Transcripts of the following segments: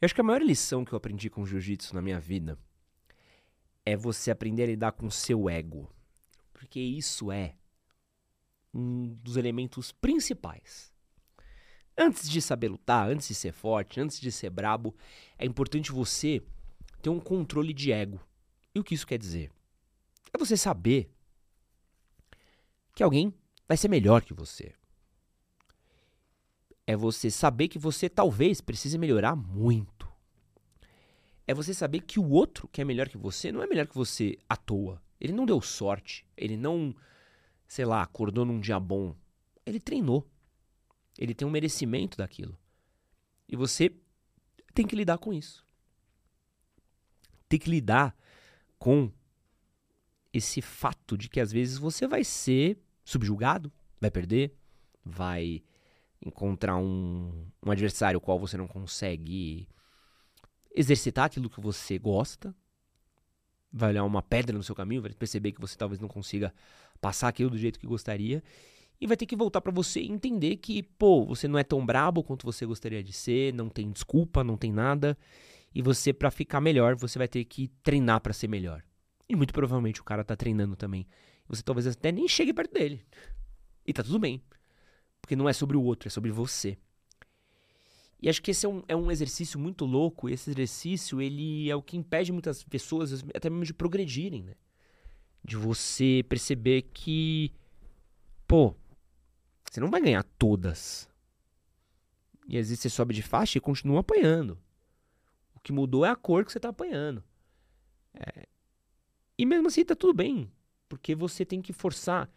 Eu acho que a maior lição que eu aprendi com jiu-jitsu na minha vida é você aprender a lidar com o seu ego. Porque isso é um dos elementos principais. Antes de saber lutar, antes de ser forte, antes de ser brabo, é importante você ter um controle de ego. E o que isso quer dizer? É você saber que alguém vai ser melhor que você. É você saber que você talvez precise melhorar muito. É você saber que o outro que é melhor que você não é melhor que você à toa. Ele não deu sorte. Ele não, sei lá, acordou num dia bom. Ele treinou. Ele tem um merecimento daquilo. E você tem que lidar com isso. Tem que lidar com esse fato de que às vezes você vai ser subjugado, vai perder, vai encontrar um, um adversário qual você não consegue exercitar aquilo que você gosta, vai olhar uma pedra no seu caminho, vai perceber que você talvez não consiga passar aquilo do jeito que gostaria e vai ter que voltar para você e entender que, pô, você não é tão brabo quanto você gostaria de ser, não tem desculpa, não tem nada, e você para ficar melhor, você vai ter que treinar para ser melhor. E muito provavelmente o cara tá treinando também. Você talvez até nem chegue perto dele. E tá tudo bem. Porque não é sobre o outro, é sobre você. E acho que esse é um, é um exercício muito louco. E esse exercício, ele é o que impede muitas pessoas, até mesmo de progredirem, né? De você perceber que, pô, você não vai ganhar todas. E às vezes você sobe de faixa e continua apanhando. O que mudou é a cor que você tá apanhando. É... E mesmo assim tá tudo bem. Porque você tem que forçar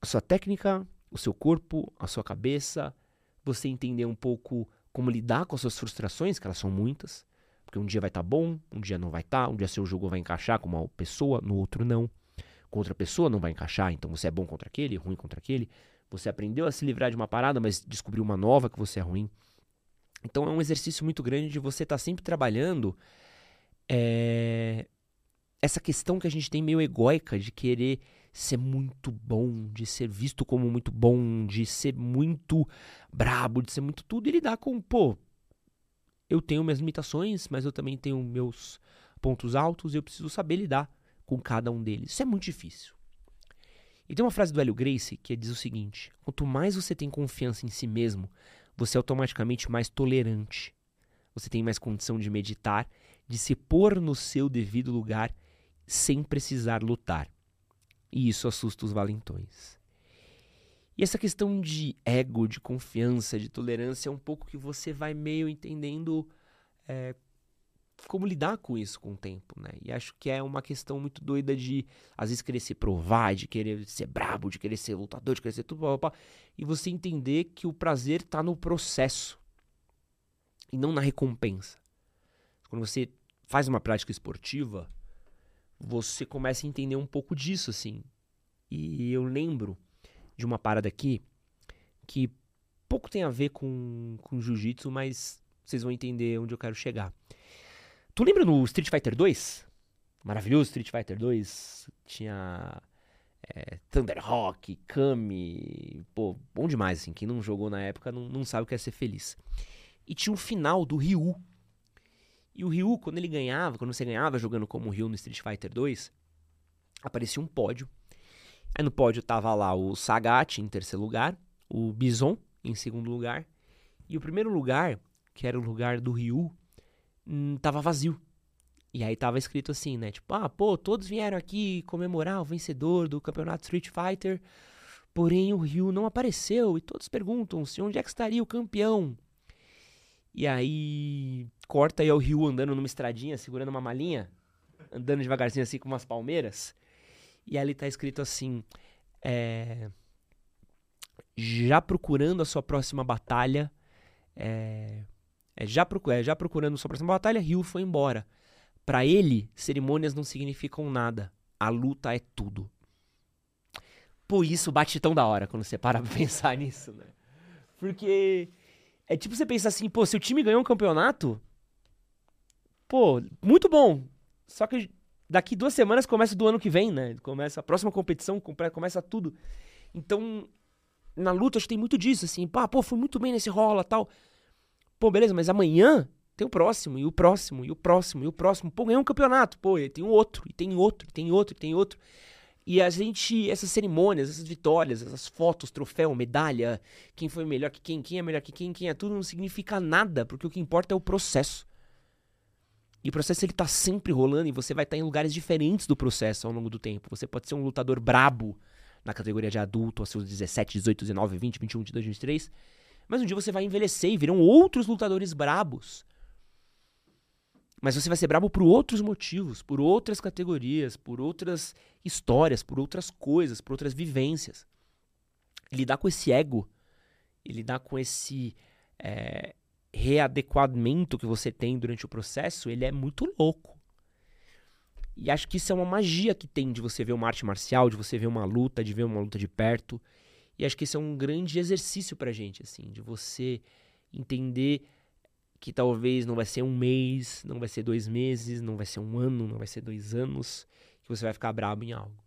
a sua técnica, o seu corpo, a sua cabeça, você entender um pouco como lidar com as suas frustrações, que elas são muitas. Porque um dia vai estar tá bom, um dia não vai estar, tá, um dia seu jogo vai encaixar com uma pessoa, no outro não. Com outra pessoa não vai encaixar, então você é bom contra aquele, ruim contra aquele. Você aprendeu a se livrar de uma parada, mas descobriu uma nova que você é ruim. Então é um exercício muito grande de você estar tá sempre trabalhando é, essa questão que a gente tem meio egóica de querer ser muito bom, de ser visto como muito bom, de ser muito brabo, de ser muito tudo, e lidar com, pô, eu tenho minhas limitações, mas eu também tenho meus pontos altos e eu preciso saber lidar com cada um deles. Isso é muito difícil. E tem uma frase do Hélio Gracie que diz o seguinte: quanto mais você tem confiança em si mesmo, você é automaticamente mais tolerante. Você tem mais condição de meditar, de se pôr no seu devido lugar sem precisar lutar. E isso assusta os valentões. E essa questão de ego, de confiança, de tolerância é um pouco que você vai meio entendendo é, como lidar com isso com o tempo, né? E acho que é uma questão muito doida de, às vezes, querer se provar, de querer ser brabo, de querer ser lutador, de querer ser tudo, blá, blá, blá, e você entender que o prazer está no processo e não na recompensa. Quando você faz uma prática esportiva, você começa a entender um pouco disso, assim. E eu lembro de uma parada aqui que pouco tem a ver com, com jiu-jitsu, mas vocês vão entender onde eu quero chegar. Tu lembra no Street Fighter 2? Maravilhoso Street Fighter 2. Tinha é, Thunderhawk, Kami. Pô, bom demais, assim. Quem não jogou na época não, não sabe o que é ser feliz. E tinha o final do Ryu, e o Ryu, quando ele ganhava, quando você ganhava jogando como Ryu no Street Fighter 2, aparecia um pódio. Aí no pódio tava lá o Sagat em terceiro lugar, o Bison em segundo lugar, e o primeiro lugar que era o lugar do Ryu, hum, tava vazio. E aí tava escrito assim, né? Tipo, ah, pô, todos vieram aqui comemorar o vencedor do campeonato Street Fighter, porém o Ryu não apareceu e todos perguntam-se onde é que estaria o campeão. E aí corta aí o Ryu andando numa estradinha, segurando uma malinha, andando devagarzinho assim com umas palmeiras. E ali tá escrito assim, é, já procurando a sua próxima batalha, é, é, já, é, já procurando a sua próxima batalha, Ryu foi embora. Para ele, cerimônias não significam nada. A luta é tudo. Pô, isso bate tão da hora quando você para pra pensar nisso, né? Porque é tipo você pensar assim, pô, se o time ganhou um campeonato, pô, muito bom. Só que daqui duas semanas começa do ano que vem, né? Começa a próxima competição, começa tudo. Então, na luta, acho que tem muito disso, assim. Pá, pô, fui muito bem nesse rola tal. Pô, beleza, mas amanhã tem o próximo, e o próximo, e o próximo, e o próximo. Pô, ganhou um campeonato. Pô, e tem um outro, e tem outro, e tem outro, e tem outro. E a gente, essas cerimônias, essas vitórias, essas fotos, troféu, medalha, quem foi melhor que quem, quem é melhor que quem, quem é tudo, não significa nada, porque o que importa é o processo. E o processo ele tá sempre rolando e você vai estar tá em lugares diferentes do processo ao longo do tempo. Você pode ser um lutador brabo na categoria de adulto, aos seus 17, 18, 19, 20, 21, 22, 23. Mas um dia você vai envelhecer e virão outros lutadores brabos. Mas você vai ser brabo por outros motivos, por outras categorias, por outras histórias, por outras coisas, por outras vivências. lidar com esse ego, lidar com esse é, readequamento que você tem durante o processo, ele é muito louco. E acho que isso é uma magia que tem de você ver uma arte marcial, de você ver uma luta, de ver uma luta de perto. E acho que isso é um grande exercício pra gente, assim, de você entender que talvez não vai ser um mês, não vai ser dois meses, não vai ser um ano, não vai ser dois anos, que você vai ficar brabo em algo.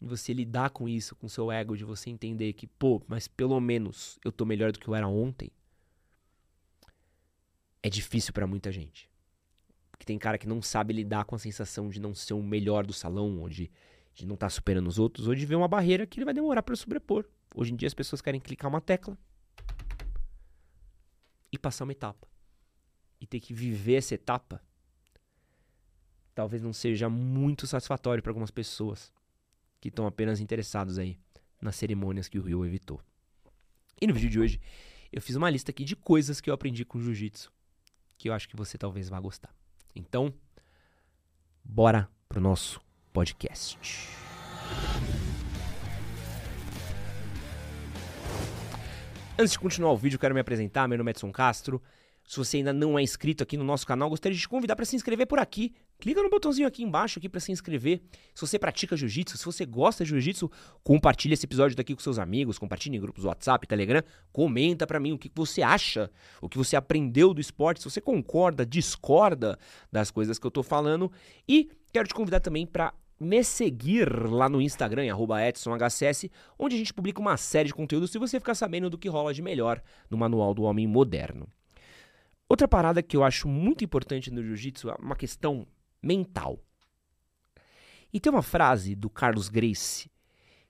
E você lidar com isso, com seu ego, de você entender que, pô, mas pelo menos eu tô melhor do que eu era ontem, é difícil para muita gente. Porque tem cara que não sabe lidar com a sensação de não ser o melhor do salão, ou de, de não estar tá superando os outros, ou de ver uma barreira que ele vai demorar para sobrepor. Hoje em dia as pessoas querem clicar uma tecla e passar uma etapa. E ter que viver essa etapa talvez não seja muito satisfatório para algumas pessoas que estão apenas interessados aí nas cerimônias que o Rio evitou. E no vídeo de hoje eu fiz uma lista aqui de coisas que eu aprendi com jiu-jitsu que eu acho que você talvez vá gostar. Então, bora pro nosso podcast. Antes de continuar o vídeo, quero me apresentar. Meu nome é Edson Castro. Se você ainda não é inscrito aqui no nosso canal, gostaria de te convidar para se inscrever por aqui. Clica no botãozinho aqui embaixo aqui para se inscrever. Se você pratica jiu-jitsu, se você gosta de jiu-jitsu, compartilhe esse episódio daqui com seus amigos, compartilhe em grupos WhatsApp, Telegram, comenta para mim o que você acha, o que você aprendeu do esporte, se você concorda, discorda das coisas que eu tô falando e quero te convidar também para me seguir lá no Instagram, EdsonHCS, onde a gente publica uma série de conteúdos se você ficar sabendo do que rola de melhor no Manual do Homem Moderno. Outra parada que eu acho muito importante no jiu-jitsu é uma questão mental. E tem uma frase do Carlos Grace,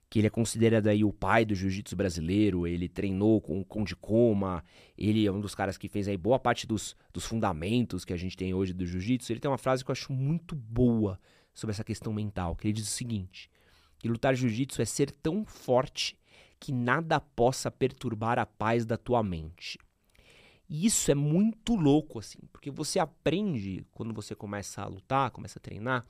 que ele é considerado aí o pai do jiu-jitsu brasileiro, ele treinou com o Conde Coma, ele é um dos caras que fez aí boa parte dos, dos fundamentos que a gente tem hoje do jiu-jitsu. Ele tem uma frase que eu acho muito boa sobre essa questão mental, que ele diz o seguinte, que lutar jiu-jitsu é ser tão forte que nada possa perturbar a paz da tua mente. E isso é muito louco, assim, porque você aprende, quando você começa a lutar, começa a treinar,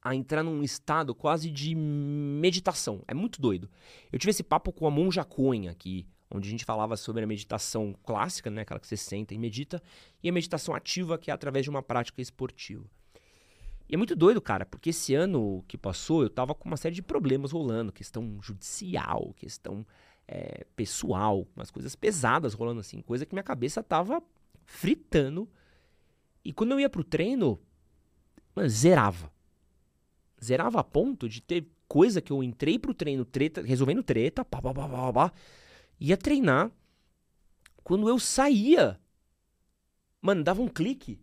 a entrar num estado quase de meditação. É muito doido. Eu tive esse papo com a Monja Coen aqui, onde a gente falava sobre a meditação clássica, né, aquela que você senta e medita, e a meditação ativa, que é através de uma prática esportiva. E é muito doido, cara, porque esse ano que passou eu tava com uma série de problemas rolando, questão judicial, questão é, pessoal, umas coisas pesadas rolando assim, coisa que minha cabeça tava fritando. E quando eu ia pro treino, mano, zerava. Zerava a ponto de ter coisa que eu entrei pro treino, treta, resolvendo treta, pá, pá, pá, pá, pá, ia treinar. Quando eu saía, mano, dava um clique.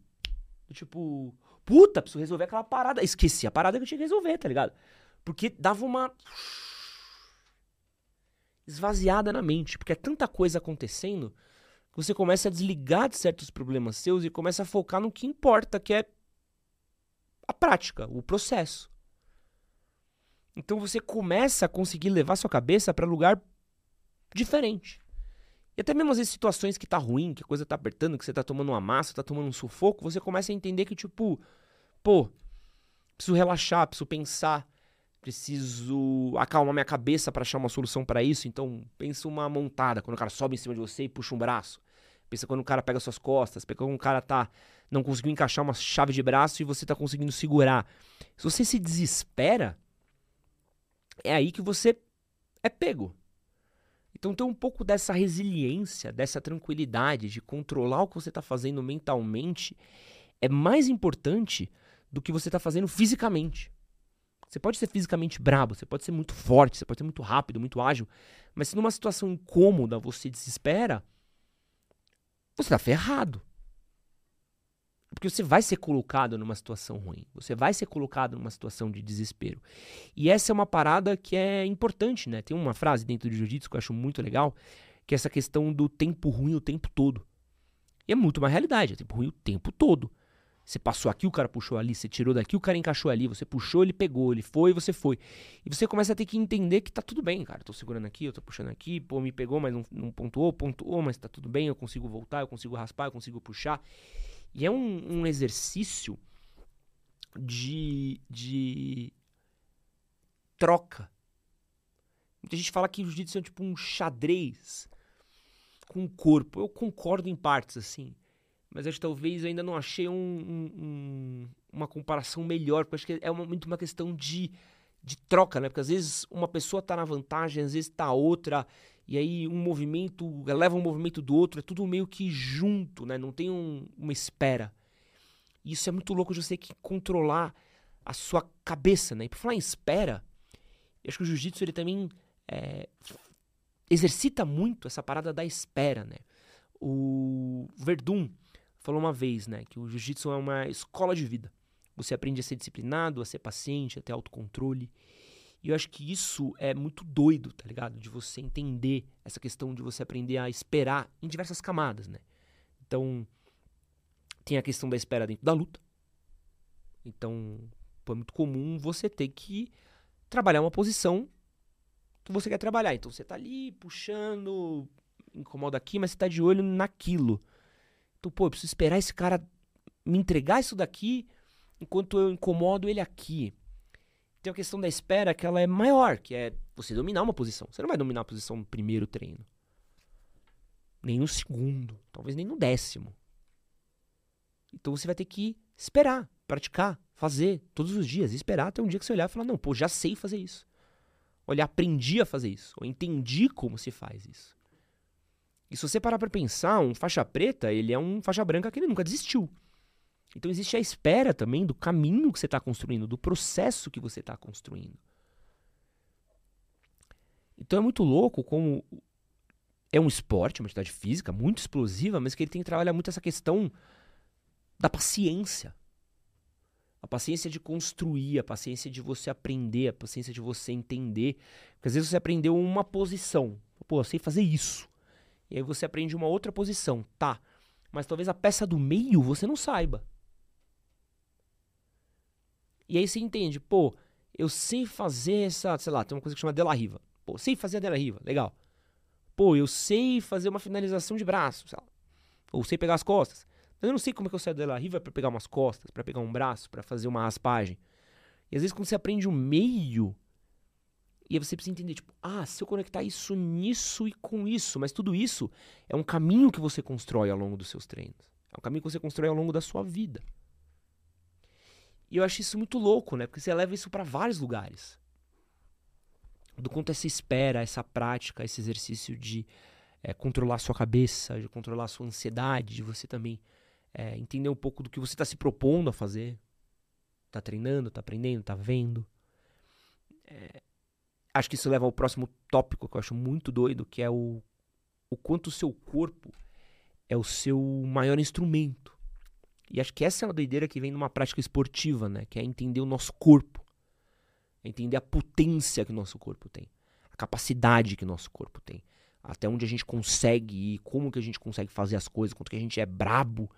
Tipo, puta, preciso resolver aquela parada. Esqueci a parada que eu tinha que resolver, tá ligado? Porque dava uma esvaziada na mente, porque é tanta coisa acontecendo você começa a desligar de certos problemas seus e começa a focar no que importa, que é a prática, o processo. Então você começa a conseguir levar sua cabeça para lugar diferente. E até mesmo às vezes situações que tá ruim, que a coisa tá apertando, que você tá tomando uma massa, tá tomando um sufoco, você começa a entender que tipo, pô, preciso relaxar, preciso pensar, preciso acalmar minha cabeça para achar uma solução para isso. Então, pensa uma montada, quando o cara sobe em cima de você e puxa um braço. Pensa quando o cara pega suas costas, pensa quando o cara tá não conseguiu encaixar uma chave de braço e você tá conseguindo segurar. Se você se desespera, é aí que você é pego. Então tem um pouco dessa resiliência, dessa tranquilidade de controlar o que você está fazendo mentalmente é mais importante do que você está fazendo fisicamente. Você pode ser fisicamente brabo, você pode ser muito forte, você pode ser muito rápido, muito ágil, mas se numa situação incômoda você desespera, você está ferrado. Porque você vai ser colocado numa situação ruim. Você vai ser colocado numa situação de desespero. E essa é uma parada que é importante, né? Tem uma frase dentro do jiu-jitsu que eu acho muito legal, que é essa questão do tempo ruim o tempo todo. E é muito uma realidade, é tempo ruim o tempo todo. Você passou aqui, o cara puxou ali, você tirou daqui, o cara encaixou ali, você puxou, ele pegou, ele foi, você foi. E você começa a ter que entender que tá tudo bem, cara. Tô segurando aqui, eu tô puxando aqui, pô, me pegou, mas não, não pontuou, pontuou, mas tá tudo bem, eu consigo voltar, eu consigo raspar, eu consigo puxar. E é um, um exercício de, de troca. Muita gente fala que o jiu-jitsu é tipo um xadrez com o corpo. Eu concordo em partes, assim. Mas acho que talvez eu ainda não achei um, um, uma comparação melhor, porque acho que é uma, muito uma questão de, de troca, né? Porque às vezes uma pessoa está na vantagem, às vezes está outra, e aí um movimento leva um movimento do outro, é tudo meio que junto, né? Não tem um, uma espera. E isso é muito louco de você que controlar a sua cabeça, né? E por falar em espera, acho que o jiu-jitsu ele também é, exercita muito essa parada da espera, né? O Verdun falou uma vez, né, que o jiu-jitsu é uma escola de vida. Você aprende a ser disciplinado, a ser paciente, a ter autocontrole. E eu acho que isso é muito doido, tá ligado? De você entender essa questão de você aprender a esperar em diversas camadas, né? Então, tem a questão da espera dentro da luta. Então, é muito comum você ter que trabalhar uma posição que você quer trabalhar. Então, você tá ali puxando, incomoda aqui, mas você tá de olho naquilo. Então, pô, eu preciso esperar esse cara me entregar isso daqui enquanto eu incomodo ele aqui tem a questão da espera que ela é maior, que é você dominar uma posição. Você não vai dominar a posição no primeiro treino. Nem no segundo, talvez nem no décimo. Então você vai ter que esperar, praticar, fazer todos os dias, esperar até um dia que você olhar e falar: "Não, pô, já sei fazer isso". Olha, aprendi a fazer isso, ou entendi como se faz isso. E se você parar para pensar, um faixa preta, ele é um faixa branca que ele nunca desistiu. Então existe a espera também do caminho que você está construindo, do processo que você está construindo. Então é muito louco como é um esporte, uma atividade física muito explosiva, mas que ele tem que trabalhar muito essa questão da paciência. A paciência de construir, a paciência de você aprender, a paciência de você entender. Porque às vezes você aprendeu uma posição. Pô, eu sei fazer isso. E aí você aprende uma outra posição. Tá. Mas talvez a peça do meio você não saiba. E aí você entende, pô, eu sei fazer essa, sei lá, tem uma coisa que chama Della Riva. Pô, sei fazer a Della Riva, legal. Pô, eu sei fazer uma finalização de braço, sei lá. Ou sei pegar as costas. Mas eu não sei como é que eu saio da Riva para pegar umas costas, para pegar um braço, para fazer uma raspagem. E às vezes quando você aprende o meio, e aí você precisa entender, tipo, ah, se eu conectar isso nisso e com isso, mas tudo isso é um caminho que você constrói ao longo dos seus treinos. É um caminho que você constrói ao longo da sua vida. E eu acho isso muito louco, né? Porque você leva isso para vários lugares. Do quanto essa espera, essa prática, esse exercício de é, controlar a sua cabeça, de controlar a sua ansiedade, de você também é, entender um pouco do que você está se propondo a fazer. Tá treinando, tá aprendendo, tá vendo. É, acho que isso leva ao próximo tópico que eu acho muito doido, que é o, o quanto o seu corpo é o seu maior instrumento. E acho que essa é uma doideira que vem de uma prática esportiva, né? Que é entender o nosso corpo. É entender a potência que o nosso corpo tem. A capacidade que o nosso corpo tem. até onde a gente consegue ir, como que a gente consegue fazer as coisas, quanto que a gente é brabo,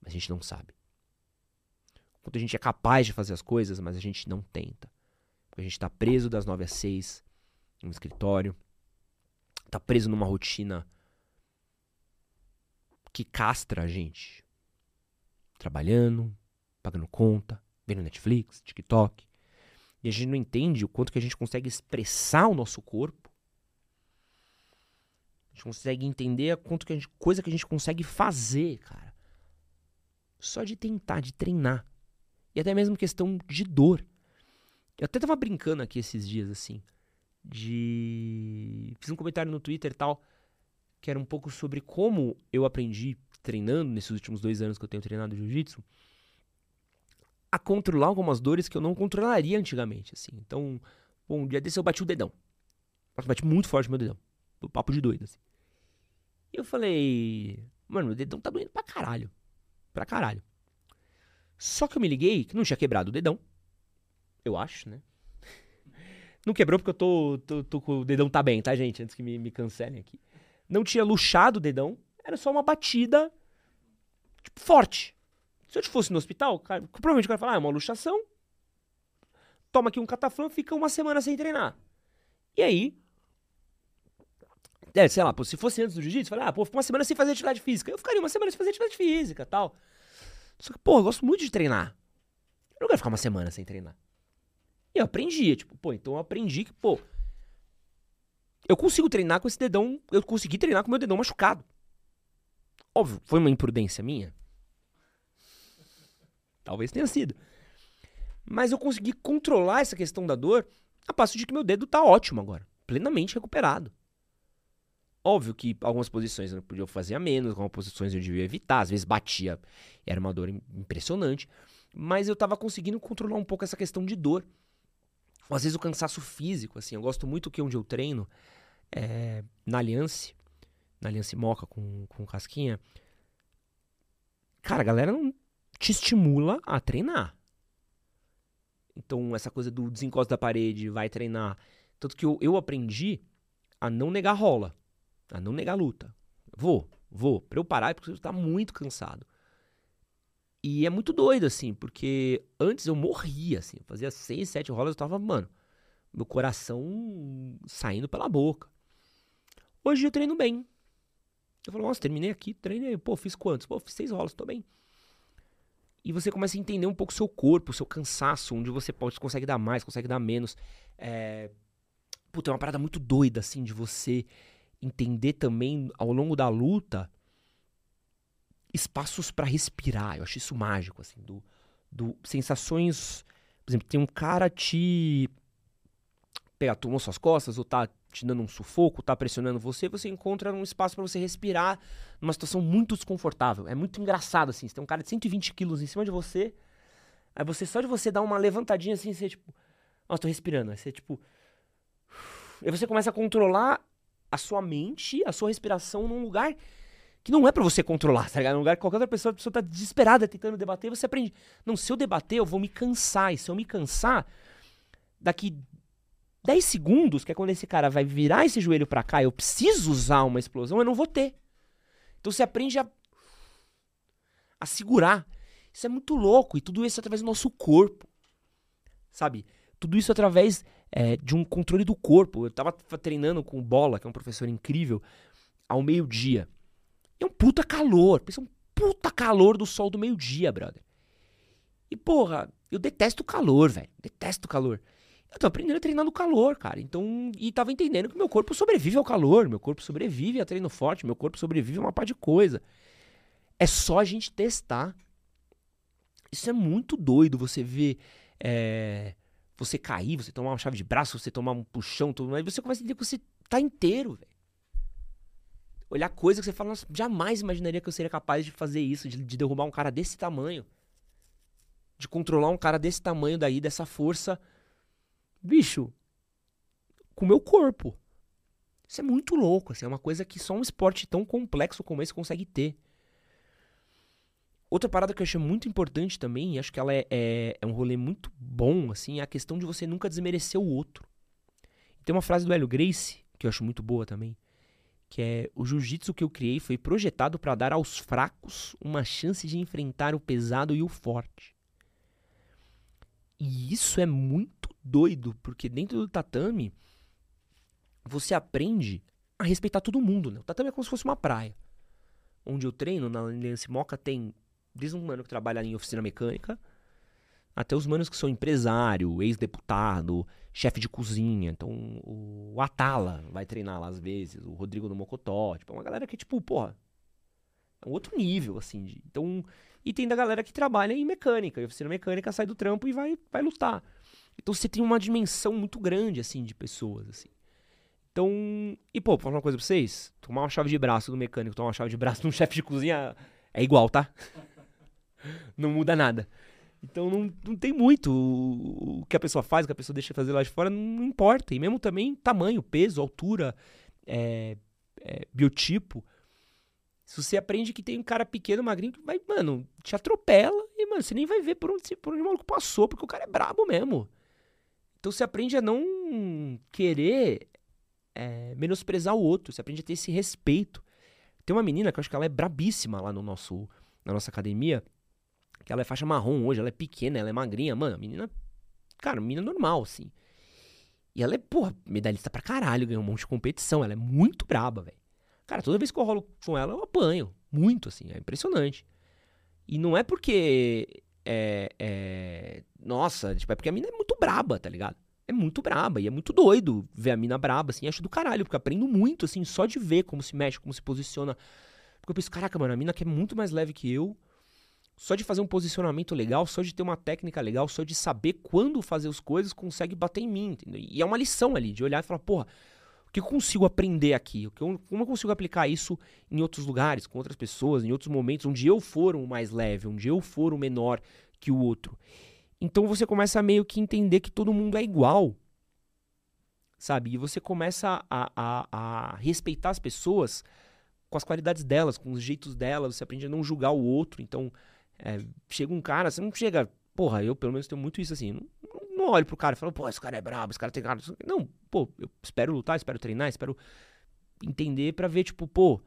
mas a gente não sabe. Quanto a gente é capaz de fazer as coisas, mas a gente não tenta. Porque a gente está preso das nove às seis no escritório, está preso numa rotina que castra a gente. Trabalhando, pagando conta, vendo Netflix, TikTok. E a gente não entende o quanto que a gente consegue expressar o nosso corpo. A gente consegue entender a quanto que a gente, coisa que a gente consegue fazer, cara. Só de tentar, de treinar. E até mesmo questão de dor. Eu até tava brincando aqui esses dias, assim. De. Fiz um comentário no Twitter e tal. Que era um pouco sobre como eu aprendi treinando nesses últimos dois anos que eu tenho treinado jiu-jitsu a controlar algumas dores que eu não controlaria antigamente, assim. Então, um dia desse eu bati o dedão. Eu bati muito forte meu dedão. O papo de doido, assim. E eu falei, mano, meu dedão tá doendo pra caralho. Pra caralho. Só que eu me liguei que não tinha quebrado o dedão. Eu acho, né? Não quebrou porque eu tô, tô, tô com o dedão tá bem, tá, gente? Antes que me, me cancelem aqui. Não tinha luxado o dedão. Era só uma batida, tipo, forte. Se eu fosse no hospital, cara, provavelmente o cara falar, ah, é uma luxação. Toma aqui um cataflã, fica uma semana sem treinar. E aí, é, sei lá, pô, se fosse antes do jiu-jitsu, falei, ah, pô, fica uma semana sem fazer atividade física. Eu ficaria uma semana sem fazer atividade física tal. Só que, pô, eu gosto muito de treinar. Eu não quero ficar uma semana sem treinar. E eu aprendi, tipo, pô, então eu aprendi que, pô, eu consigo treinar com esse dedão, eu consegui treinar com meu dedão machucado. Óbvio, foi uma imprudência minha? Talvez tenha sido. Mas eu consegui controlar essa questão da dor a passo de que meu dedo tá ótimo agora, plenamente recuperado. Óbvio que algumas posições eu podia fazer a menos, algumas posições eu devia evitar, às vezes batia, era uma dor impressionante, mas eu tava conseguindo controlar um pouco essa questão de dor. Às vezes o cansaço físico, assim, eu gosto muito que onde eu treino, é, na Aliança, na Aliança Moca com, com Casquinha, cara, a galera não te estimula a treinar. Então, essa coisa do desencosto da parede, vai treinar. Tanto que eu, eu aprendi a não negar rola, a não negar luta. Vou, vou. Pra eu parar é porque eu tá muito cansado. E é muito doido, assim, porque antes eu morria, assim. Eu fazia seis, sete rolas, eu tava, mano, meu coração saindo pela boca. Hoje eu treino bem. Eu falo, nossa, terminei aqui, treinei. Pô, fiz quantos? Pô, fiz seis rolas, tô bem. E você começa a entender um pouco o seu corpo, o seu cansaço, onde você pode, consegue dar mais, consegue dar menos. É... Puta, é uma parada muito doida, assim, de você entender também, ao longo da luta, espaços para respirar. Eu acho isso mágico, assim, do, do sensações... Por exemplo, tem um cara te... Pega, tomou suas costas ou tá te dando um sufoco, tá pressionando você, você encontra um espaço para você respirar numa situação muito desconfortável. É muito engraçado, assim. Você tem um cara de 120 quilos em cima de você, aí você, só de você dar uma levantadinha assim, você tipo, nossa, tô respirando. Aí você, tipo. Aí você começa a controlar a sua mente, a sua respiração num lugar que não é para você controlar, tá ligado? Lugar que qualquer outra pessoa, a pessoa tá desesperada tentando debater, você aprende. Não, se eu debater, eu vou me cansar. E se eu me cansar, daqui 10 segundos, que é quando esse cara vai virar esse joelho para cá, eu preciso usar uma explosão, eu não vou ter. Então você aprende a, a segurar. Isso é muito louco. E tudo isso através do nosso corpo. Sabe? Tudo isso através é, de um controle do corpo. Eu tava treinando com o Bola, que é um professor incrível, ao meio-dia. É um puta calor. Pensa um puta calor do sol do meio-dia, brother. E porra, eu detesto o calor, velho. Detesto o calor. Eu tô aprendendo a treinar no calor, cara. Então, e tava entendendo que meu corpo sobrevive ao calor, meu corpo sobrevive a treino forte, meu corpo sobrevive a uma par de coisa. É só a gente testar. Isso é muito doido você ver é, você cair, você tomar uma chave de braço, você tomar um puxão, tudo, aí você começa a entender que você tá inteiro, velho. Olhar coisa que você fala, nossa, jamais imaginaria que eu seria capaz de fazer isso, de, de derrubar um cara desse tamanho. De controlar um cara desse tamanho daí, dessa força bicho, com o meu corpo. Isso é muito louco, assim, é uma coisa que só um esporte tão complexo como esse consegue ter. Outra parada que eu achei muito importante também, e acho que ela é, é, é, um rolê muito bom, assim, é a questão de você nunca desmerecer o outro. Tem uma frase do Hélio Grace, que eu acho muito boa também, que é o jiu-jitsu que eu criei foi projetado para dar aos fracos uma chance de enfrentar o pesado e o forte. E isso é muito doido, porque dentro do tatame você aprende a respeitar todo mundo, né? O tatame é como se fosse uma praia. Onde eu treino, na Aliança Moca, tem desde um mano que trabalha em oficina mecânica, até os manos que são empresário, ex-deputado, chefe de cozinha. Então, o Atala vai treinar lá às vezes, o Rodrigo do Mocotó. Tipo, é uma galera que, tipo, porra, é um outro nível, assim. De, então, e tem da galera que trabalha em mecânica. E oficina mecânica sai do trampo e vai, vai lutar. Então, você tem uma dimensão muito grande, assim, de pessoas, assim. Então, e pô, vou falar uma coisa pra vocês. Tomar uma chave de braço do mecânico, tomar uma chave de braço de um chefe de cozinha é igual, tá? Não muda nada. Então não, não tem muito o, que a pessoa faz, o que a pessoa deixa fazer lá de fora, não importa. E mesmo também tamanho, peso, altura, é, é, biotipo. Se você aprende que tem um cara pequeno, magrinho, que vai, mano, te atropela e, mano, você nem vai ver por onde, por onde o maluco passou, porque o cara é brabo mesmo. Então você aprende a não querer é, menosprezar o outro, você aprende a ter esse respeito. Tem uma menina que eu acho que ela é brabíssima lá no nosso, na nossa academia, que ela é faixa marrom hoje, ela é pequena, ela é magrinha, mano, a menina, cara, menina normal, assim. E ela é, porra, medalhista pra caralho, ganhou um monte de competição, ela é muito braba, velho. Cara, toda vez que eu rolo com ela, eu apanho, muito, assim, é impressionante. E não é porque, é, é, nossa, tipo, é porque a mina é muito braba, tá ligado? É muito braba, e é muito doido ver a mina braba, assim, acho do caralho, porque aprendo muito, assim, só de ver como se mexe, como se posiciona. Porque eu penso, caraca, mano, a mina que é muito mais leve que eu, só de fazer um posicionamento legal, só de ter uma técnica legal, só de saber quando fazer as coisas, consegue bater em mim. Entendeu? E é uma lição ali, de olhar e falar, porra, o que eu consigo aprender aqui? Como eu consigo aplicar isso em outros lugares, com outras pessoas, em outros momentos, onde eu for o mais leve, onde eu for o menor que o outro. Então você começa a meio que entender que todo mundo é igual. Sabe? E você começa a, a, a respeitar as pessoas com as qualidades delas, com os jeitos delas, você aprende a não julgar o outro. Então, é, chega um cara, você não chega. Porra, eu pelo menos tenho muito isso assim. Não, não olho pro cara e falo, pô, esse cara é brabo, esse cara tem cara. Não, pô, eu espero lutar, espero treinar, espero entender para ver, tipo, pô,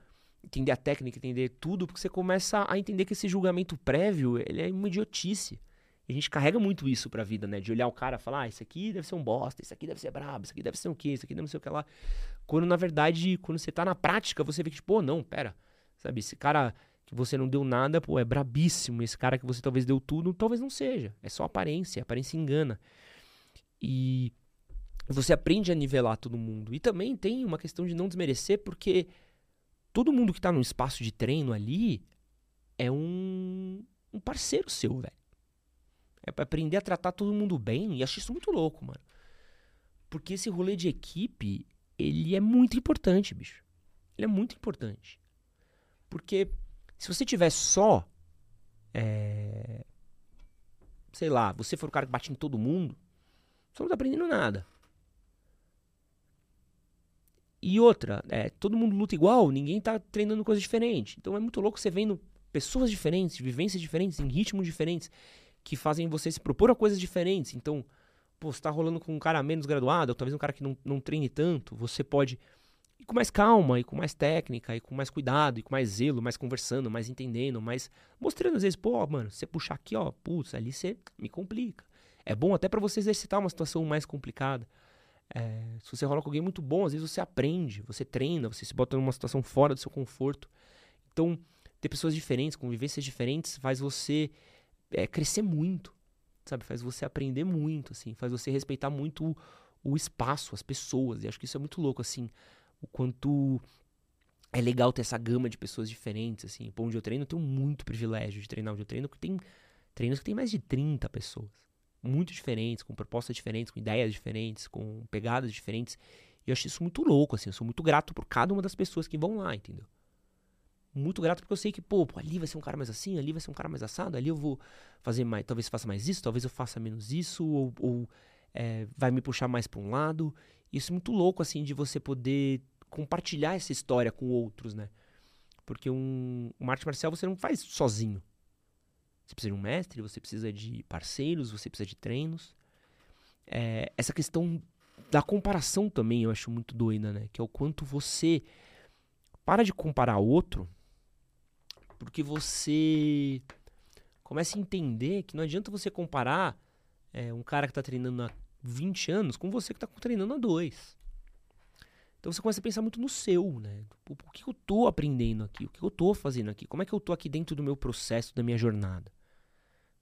entender a técnica, entender tudo, porque você começa a entender que esse julgamento prévio, ele é uma idiotice. E a gente carrega muito isso pra vida, né? De olhar o cara e falar, ah, esse aqui deve ser um bosta, esse aqui deve ser brabo, esse aqui deve ser o quê, esse aqui deve ser o que lá. Quando, na verdade, quando você tá na prática, você vê que, tipo, pô, não, pera. Sabe, esse cara que você não deu nada, pô, é brabíssimo. Esse cara que você talvez deu tudo, talvez não seja. É só aparência, aparência engana. E você aprende a nivelar todo mundo. E também tem uma questão de não desmerecer, porque todo mundo que tá no espaço de treino ali é um, um parceiro seu, velho. É pra aprender a tratar todo mundo bem. E acho isso muito louco, mano. Porque esse rolê de equipe, ele é muito importante, bicho. Ele é muito importante. Porque se você tiver só. É, sei lá, você for o cara que bate em todo mundo, você não tá aprendendo nada. E outra, é, todo mundo luta igual, ninguém tá treinando coisa diferente. Então é muito louco você vendo pessoas diferentes, vivências diferentes, em ritmos diferentes, que fazem você se propor a coisas diferentes. Então, pô, você tá rolando com um cara menos graduado, ou talvez um cara que não, não treine tanto, você pode e com mais calma, e com mais técnica, e com mais cuidado, e com mais zelo, mais conversando, mais entendendo, mais mostrando às vezes, pô, mano, você puxar aqui, ó, putz, ali você me complica. É bom até para você exercitar uma situação mais complicada. É, se você rola com alguém muito bom, às vezes você aprende, você treina, você se bota numa situação fora do seu conforto. Então, ter pessoas diferentes, convivências diferentes, faz você é, crescer muito, sabe? Faz você aprender muito, assim, faz você respeitar muito o, o espaço, as pessoas. E acho que isso é muito louco, assim o quanto é legal ter essa gama de pessoas diferentes, assim. Pô, onde eu treino, eu tenho muito privilégio de treinar onde eu treino, porque tem treinos que tem mais de 30 pessoas. Muito diferentes, com propostas diferentes, com ideias diferentes, com pegadas diferentes. E eu acho isso muito louco, assim. Eu sou muito grato por cada uma das pessoas que vão lá, entendeu? Muito grato porque eu sei que, pô, pô, ali vai ser um cara mais assim, ali vai ser um cara mais assado, ali eu vou fazer mais, talvez faça mais isso, talvez eu faça menos isso, ou, ou é, vai me puxar mais para um lado. Isso é muito louco, assim, de você poder compartilhar essa história com outros, né? Porque um, uma arte marcial você não faz sozinho. Você precisa de um mestre, você precisa de parceiros, você precisa de treinos. É, essa questão da comparação também eu acho muito doida, né? Que é o quanto você para de comparar outro, porque você começa a entender que não adianta você comparar é, um cara que está treinando há 20 anos com você que está treinando há dois. Então você começa a pensar muito no seu, né? O que eu estou aprendendo aqui? O que eu estou fazendo aqui? Como é que eu estou aqui dentro do meu processo, da minha jornada?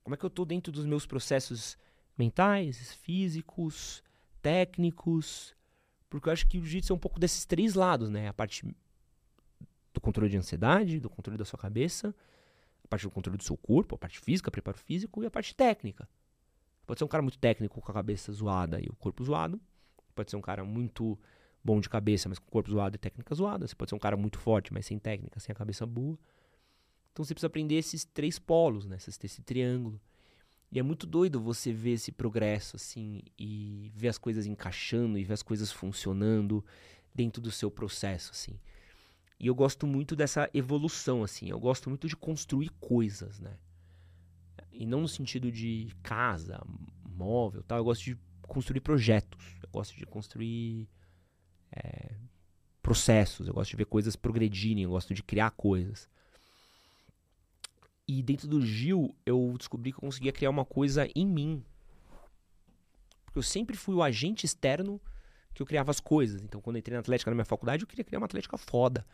Como é que eu estou dentro dos meus processos mentais, físicos, técnicos? Porque eu acho que o jiu-jitsu é um pouco desses três lados, né? A parte do controle de ansiedade, do controle da sua cabeça, a parte do controle do seu corpo, a parte física, preparo físico e a parte técnica. Pode ser um cara muito técnico com a cabeça zoada e o corpo zoado. Pode ser um cara muito bom de cabeça, mas com o corpo zoado e técnica zoada. Você pode ser um cara muito forte, mas sem técnica, sem a cabeça boa. Então você precisa aprender esses três polos, né? Esse triângulo. E é muito doido você ver esse progresso, assim, e ver as coisas encaixando e ver as coisas funcionando dentro do seu processo, assim. E eu gosto muito dessa evolução, assim. Eu gosto muito de construir coisas, né? E não no sentido de casa, móvel, tal. Eu gosto de construir projetos. Eu gosto de construir é, processos, eu gosto de ver coisas progredirem, eu gosto de criar coisas. E dentro do Gil, eu descobri que eu conseguia criar uma coisa em mim. Porque eu sempre fui o agente externo que eu criava as coisas. Então, quando entrei na Atlética na minha faculdade, eu queria criar uma Atlética foda.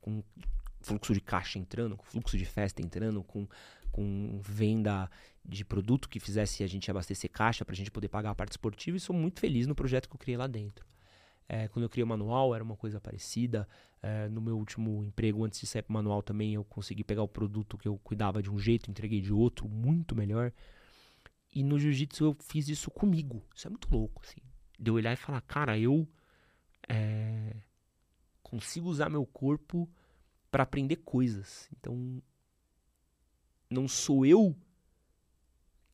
Com fluxo de caixa entrando, com fluxo de festa entrando, com, com venda de produto que fizesse a gente abastecer caixa para a gente poder pagar a parte esportiva. E sou muito feliz no projeto que eu criei lá dentro. É, quando eu criei o manual, era uma coisa parecida. É, no meu último emprego, antes de sair para manual, também eu consegui pegar o produto que eu cuidava de um jeito, entreguei de outro, muito melhor. E no jiu-jitsu eu fiz isso comigo. Isso é muito louco, assim. De eu olhar e falar, cara, eu é, consigo usar meu corpo para aprender coisas. Então, não sou eu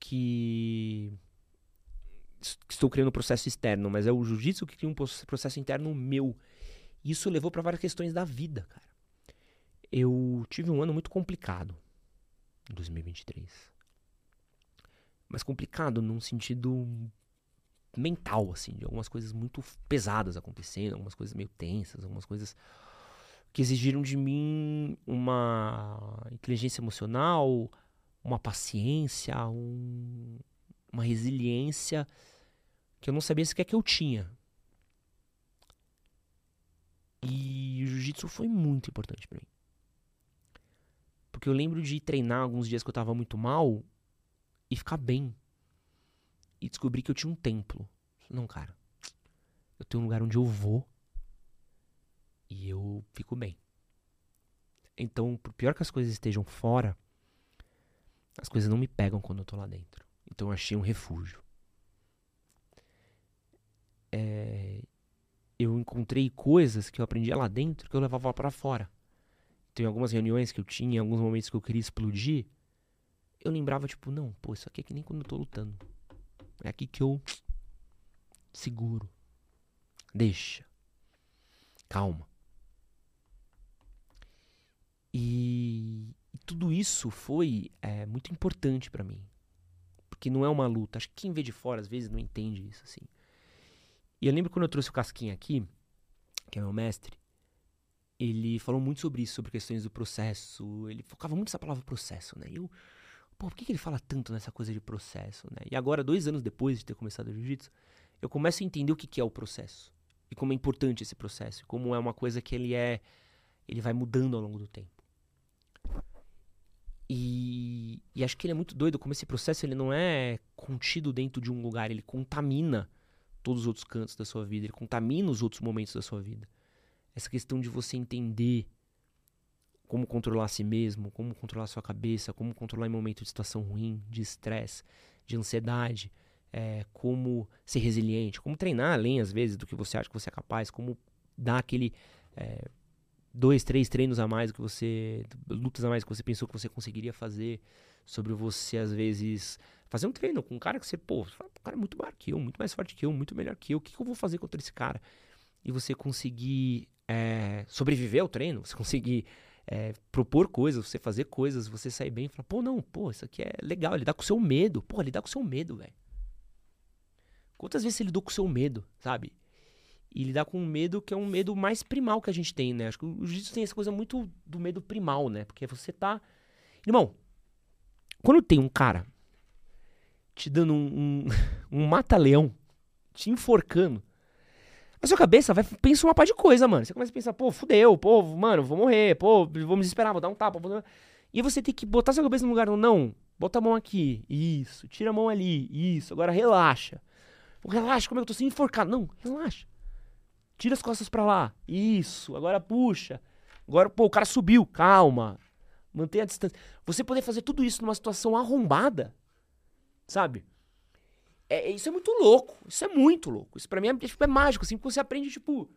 que estou criando um processo externo, mas é o jiu-jitsu que cria um processo interno meu. Isso levou para várias questões da vida, cara. Eu tive um ano muito complicado em 2023. Mas complicado num sentido mental, assim, de algumas coisas muito pesadas acontecendo, algumas coisas meio tensas, algumas coisas que exigiram de mim uma inteligência emocional, uma paciência, um, uma resiliência que eu não sabia sequer que eu tinha. E o jiu-jitsu foi muito importante para mim. Porque eu lembro de treinar alguns dias que eu tava muito mal e ficar bem. E descobrir que eu tinha um templo. Não, cara. Eu tenho um lugar onde eu vou e eu fico bem. Então, por pior que as coisas estejam fora, as coisas não me pegam quando eu tô lá dentro. Então eu achei um refúgio. É, eu encontrei coisas que eu aprendia lá dentro que eu levava para fora. Então, em algumas reuniões que eu tinha, em alguns momentos que eu queria explodir, eu lembrava, tipo, não, pô, isso aqui é que nem quando eu tô lutando. É aqui que eu seguro. Deixa. Calma. E, e tudo isso foi é, muito importante para mim porque não é uma luta. Acho que quem vê de fora às vezes não entende isso assim. E eu lembro quando eu trouxe o Casquinha aqui, que é meu mestre, ele falou muito sobre isso, sobre questões do processo. Ele focava muito nessa palavra processo, né? E eu, pô, por que, que ele fala tanto nessa coisa de processo, né? E agora, dois anos depois de ter começado o jiu-jitsu, eu começo a entender o que, que é o processo. E como é importante esse processo. Como é uma coisa que ele é. Ele vai mudando ao longo do tempo. E, e, acho que ele é muito doido como esse processo ele não é contido dentro de um lugar, ele contamina todos os outros cantos da sua vida, ele contamina os outros momentos da sua vida. Essa questão de você entender como controlar a si mesmo, como controlar a sua cabeça, como controlar em momentos de situação ruim, de estresse, de ansiedade, é, como ser resiliente, como treinar além às vezes do que você acha que você é capaz, como dar aquele é, dois, três treinos a mais que você. lutas a mais que você pensou que você conseguiria fazer. Sobre você, às vezes, fazer um treino com um cara que você, pô, o cara é muito maior que eu, muito mais forte que eu, muito melhor que eu. O que, que eu vou fazer contra esse cara? E você conseguir é, sobreviver ao treino, você conseguir é, propor coisas, você fazer coisas, você sair bem e falar, pô, não, pô, isso aqui é legal, ele dá com o seu medo. Pô, ele dá com o seu medo, velho. Quantas vezes ele lidou com o seu medo, sabe? E lidar com um medo que é um medo mais primal que a gente tem, né? Acho que o jiu-jitsu tem essa coisa muito do medo primal, né? Porque você tá. Irmão, quando tem um cara te dando um, um, um mata-leão, te enforcando, a sua cabeça vai pensa uma par de coisa, mano. Você começa a pensar, pô, fudeu, pô, mano, vou morrer, pô, vou me desesperar, vou dar um tapa. Vou... E você tem que botar sua cabeça no lugar, não, bota a mão aqui, isso, tira a mão ali, isso, agora relaxa. Relaxa, como é que eu tô sendo enforcado? Não, relaxa. Tira as costas para lá. Isso. Agora puxa. Agora, pô, o cara subiu. Calma. Mantenha a distância. Você poder fazer tudo isso numa situação arrombada, sabe? É, isso é muito louco. Isso é muito louco. Isso pra mim é, tipo, é mágico, assim, porque você aprende, tipo.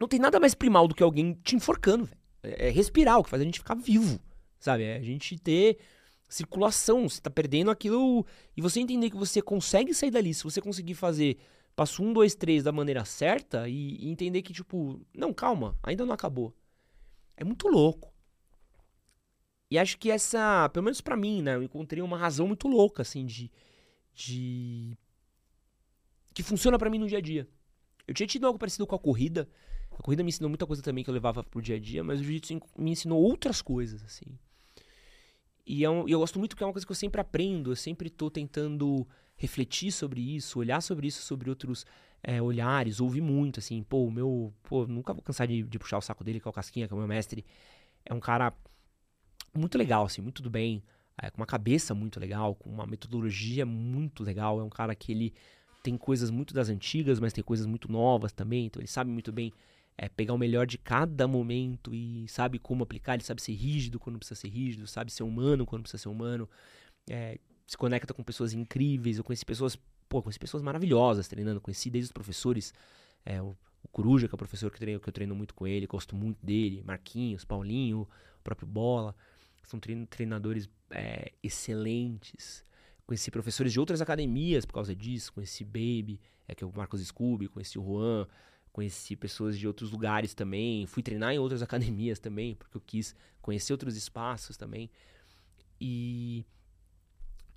Não tem nada mais primal do que alguém te enforcando, velho. É, é respirar, o que faz a gente ficar vivo, sabe? É a gente ter circulação. Você tá perdendo aquilo. E você entender que você consegue sair dali. Se você conseguir fazer passo um, dois, três da maneira certa e, e, entender que, tipo, não, calma, ainda não acabou. É muito louco. E acho que essa, pelo menos para mim, né, eu encontrei uma razão muito louca, assim, de. de que funciona para mim no dia a dia. Eu tinha tido algo parecido com a corrida. A corrida me ensinou muita coisa também que eu levava pro dia a dia, mas o jiu-jitsu me ensinou outras coisas, assim. E é um, eu gosto muito que é uma coisa que eu sempre aprendo, eu sempre tô tentando refletir sobre isso, olhar sobre isso, sobre outros é, olhares, ouvir muito, assim, pô, o meu, pô, nunca vou cansar de, de, puxar o saco dele, que é o Casquinha, que é o meu mestre, é um cara muito legal, assim, muito do bem, é, com uma cabeça muito legal, com uma metodologia muito legal, é um cara que ele tem coisas muito das antigas, mas tem coisas muito novas também, então ele sabe muito bem é, pegar o melhor de cada momento e sabe como aplicar, ele sabe ser rígido quando precisa ser rígido, sabe ser humano quando precisa ser humano, é, se conecta com pessoas incríveis. Eu conheci pessoas, pô, conheci pessoas maravilhosas treinando. Conheci desde os professores, é, o, o Coruja, que é o professor que, treino, que eu treino muito com ele, gosto muito dele, Marquinhos, Paulinho, o próprio Bola. São treinadores é, excelentes. Conheci professores de outras academias por causa disso. Conheci Baby, é, que é o Marcos Scooby, conheci o Juan, conheci pessoas de outros lugares também. Fui treinar em outras academias também, porque eu quis conhecer outros espaços também. E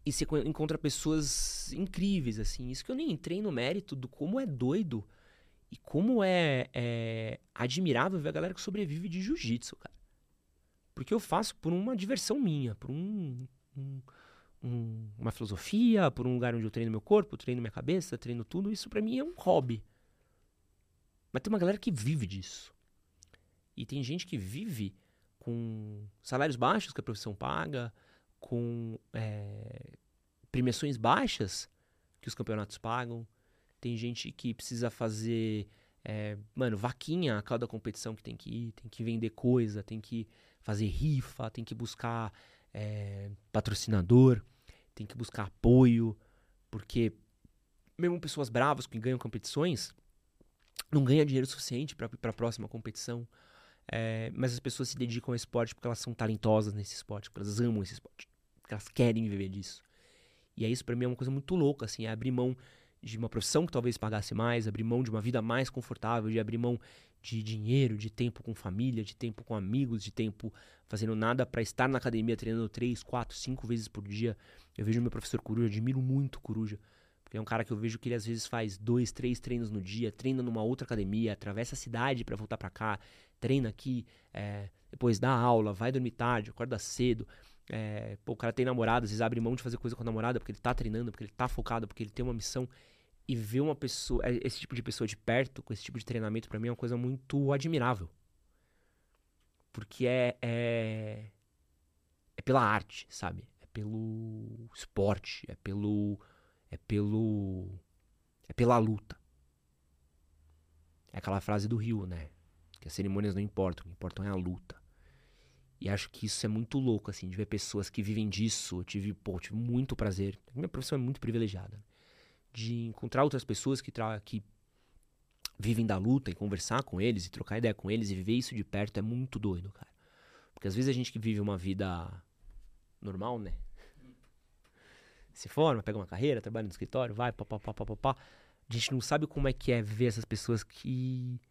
e você encontra pessoas incríveis, assim. Isso que eu nem entrei no mérito do como é doido e como é, é admirável ver a galera que sobrevive de jiu-jitsu, cara. Porque eu faço por uma diversão minha, por um, um, um, uma filosofia, por um lugar onde eu treino meu corpo, treino minha cabeça, treino tudo. Isso para mim é um hobby. Mas tem uma galera que vive disso. E tem gente que vive com salários baixos que a profissão paga, com é, premiações baixas que os campeonatos pagam. Tem gente que precisa fazer, é, mano, vaquinha a cada competição que tem que ir, tem que vender coisa, tem que fazer rifa, tem que buscar é, patrocinador, tem que buscar apoio, porque mesmo pessoas bravas que ganham competições não ganham dinheiro suficiente para a próxima competição. É, mas as pessoas se dedicam ao esporte porque elas são talentosas nesse esporte, porque elas amam esse esporte elas querem viver disso. E é isso para mim é uma coisa muito louca, assim, é abrir mão de uma profissão que talvez pagasse mais, abrir mão de uma vida mais confortável, de abrir mão de dinheiro, de tempo com família, de tempo com amigos, de tempo fazendo nada para estar na academia treinando três, quatro, cinco vezes por dia. Eu vejo meu professor Coruja, admiro muito Coruja, porque é um cara que eu vejo que ele às vezes faz dois, três treinos no dia, treina numa outra academia, atravessa a cidade para voltar para cá, treina aqui, é, depois dá aula, vai dormir tarde, acorda cedo. É, pô, o cara tem namorada, às vezes abre mão de fazer coisa com a namorada porque ele tá treinando, porque ele tá focado, porque ele tem uma missão. E ver uma pessoa, é, esse tipo de pessoa de perto, com esse tipo de treinamento, para mim é uma coisa muito admirável. Porque é, é. É pela arte, sabe? É pelo esporte, é pelo. É pelo. É pela luta. É aquela frase do Rio, né? Que as cerimônias não importam, o que importam é a luta. E acho que isso é muito louco, assim, de ver pessoas que vivem disso. Eu tive, pô, tive muito prazer. Minha profissão é muito privilegiada. De encontrar outras pessoas que, que vivem da luta e conversar com eles e trocar ideia com eles e viver isso de perto é muito doido, cara. Porque às vezes a gente que vive uma vida normal, né? Se forma, pega uma carreira, trabalha no escritório, vai, papapá, papapá. A gente não sabe como é que é ver essas pessoas que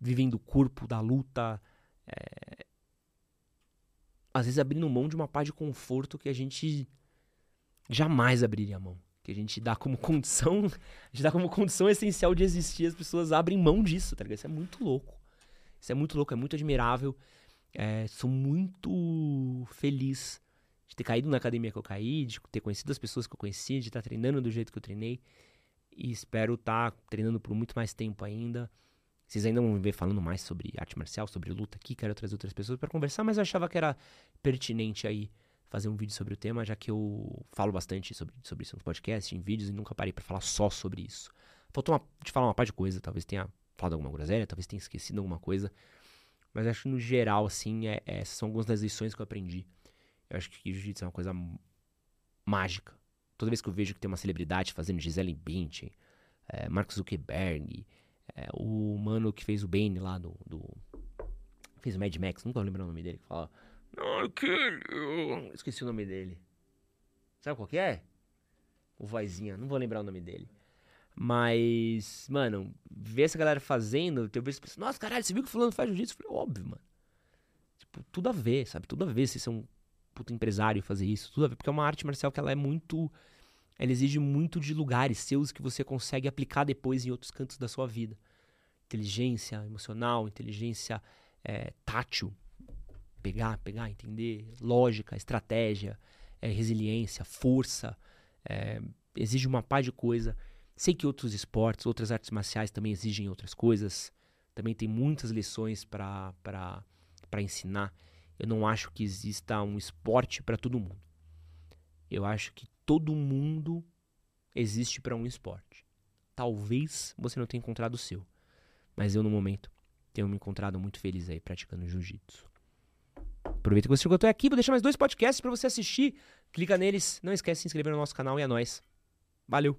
vivem do corpo, da luta, é, às vezes abrindo mão de uma paz de conforto que a gente jamais abriria mão. que a gente dá como condição, a gente dá como condição essencial de existir, as pessoas abrem mão disso, tá ligado? Isso é muito louco. Isso é muito louco, é muito admirável. É, sou muito feliz de ter caído na academia que eu caí, de ter conhecido as pessoas que eu conheci, de estar treinando do jeito que eu treinei. E espero estar treinando por muito mais tempo ainda. Vocês ainda vão me ver falando mais sobre arte marcial, sobre luta aqui. Quero trazer outras pessoas para conversar, mas eu achava que era pertinente aí fazer um vídeo sobre o tema, já que eu falo bastante sobre, sobre isso no podcast, em vídeos, e nunca parei para falar só sobre isso. Faltou uma, de falar uma parte de coisa, talvez tenha falado alguma groselha, talvez tenha esquecido alguma coisa. Mas acho que no geral, assim, é, é, são algumas das lições que eu aprendi. Eu acho que jiu-jitsu é uma coisa mágica. Toda vez que eu vejo que tem uma celebridade fazendo Gisele Bündchen, é, Mark Zuckerberg, é, o mano que fez o Bane lá do, do fez o Mad Max, nunca lembro o nome dele, que fala não. Esqueci o nome dele. Sabe qual que é? O vozinha, não vou lembrar o nome dele. Mas, mano, ver essa galera fazendo, eu vejo pessoas, nossa, caralho, você viu que fulano faz jiu-jitsu? Eu falei, óbvio, mano. Tipo, tudo a ver, sabe? Tudo a ver se você é um puto empresário fazer isso. Tudo a ver, porque é uma arte marcial que ela é muito. Ela exige muito de lugares seus que você consegue aplicar depois em outros cantos da sua vida. Inteligência emocional, inteligência é, tátil, pegar, pegar, entender, lógica, estratégia, é, resiliência, força, é, exige uma par de coisa. Sei que outros esportes, outras artes marciais também exigem outras coisas, também tem muitas lições para ensinar. Eu não acho que exista um esporte para todo mundo. Eu acho que todo mundo existe para um esporte. Talvez você não tenha encontrado o seu, mas eu no momento tenho me encontrado muito feliz aí praticando jiu-jitsu. Aproveita que você chegou até aqui, vou deixar mais dois podcasts para você assistir. Clica neles, não esquece de se inscrever no nosso canal e é nóis. Valeu!